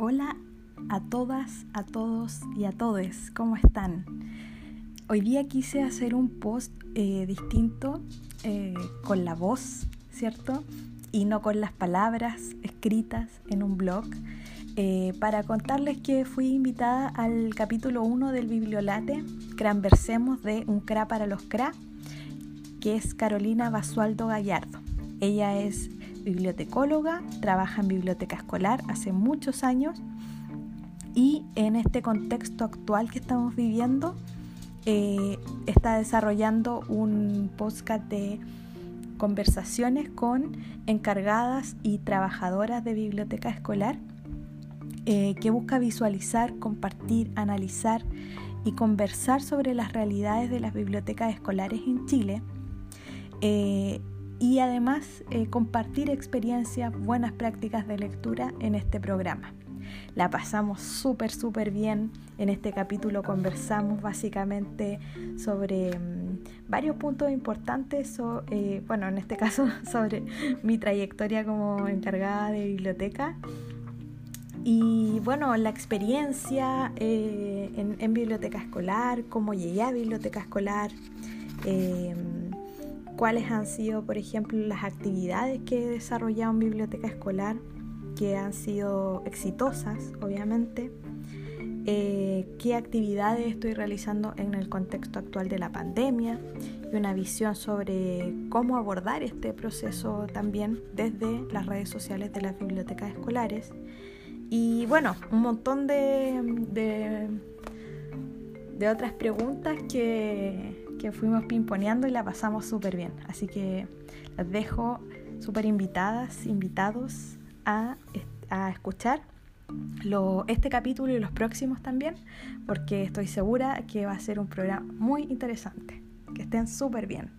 Hola a todas, a todos y a todes, ¿cómo están? Hoy día quise hacer un post eh, distinto eh, con la voz, ¿cierto? Y no con las palabras escritas en un blog, eh, para contarles que fui invitada al capítulo 1 del Bibliolate, Cranversemos de Un Cra para los Cra, que es Carolina Basualdo Gallardo. Ella es bibliotecóloga, trabaja en biblioteca escolar hace muchos años y en este contexto actual que estamos viviendo eh, está desarrollando un podcast de conversaciones con encargadas y trabajadoras de biblioteca escolar eh, que busca visualizar, compartir, analizar y conversar sobre las realidades de las bibliotecas escolares en Chile. Eh, y además eh, compartir experiencias, buenas prácticas de lectura en este programa. La pasamos súper, súper bien. En este capítulo conversamos básicamente sobre mm, varios puntos importantes, eh, bueno, en este caso sobre mi trayectoria como encargada de biblioteca. Y bueno, la experiencia eh, en, biblioteca escolar, cómo llegué a biblioteca escolar, cuáles han sido, por ejemplo, las actividades que he desarrollado en biblioteca escolar, que han sido exitosas, obviamente, eh, qué actividades estoy realizando en el contexto actual de la pandemia y una visión sobre cómo abordar este proceso también desde las redes sociales de las bibliotecas escolares. Y bueno, un montón de, de, de otras preguntas que, que fuimos pimponeando y la pasamos súper bien. Así que las dejo súper invitadas, invitados a, a escuchar lo, este capítulo y los próximos también, porque estoy segura que va a ser un programa muy interesante. Que estén súper bien.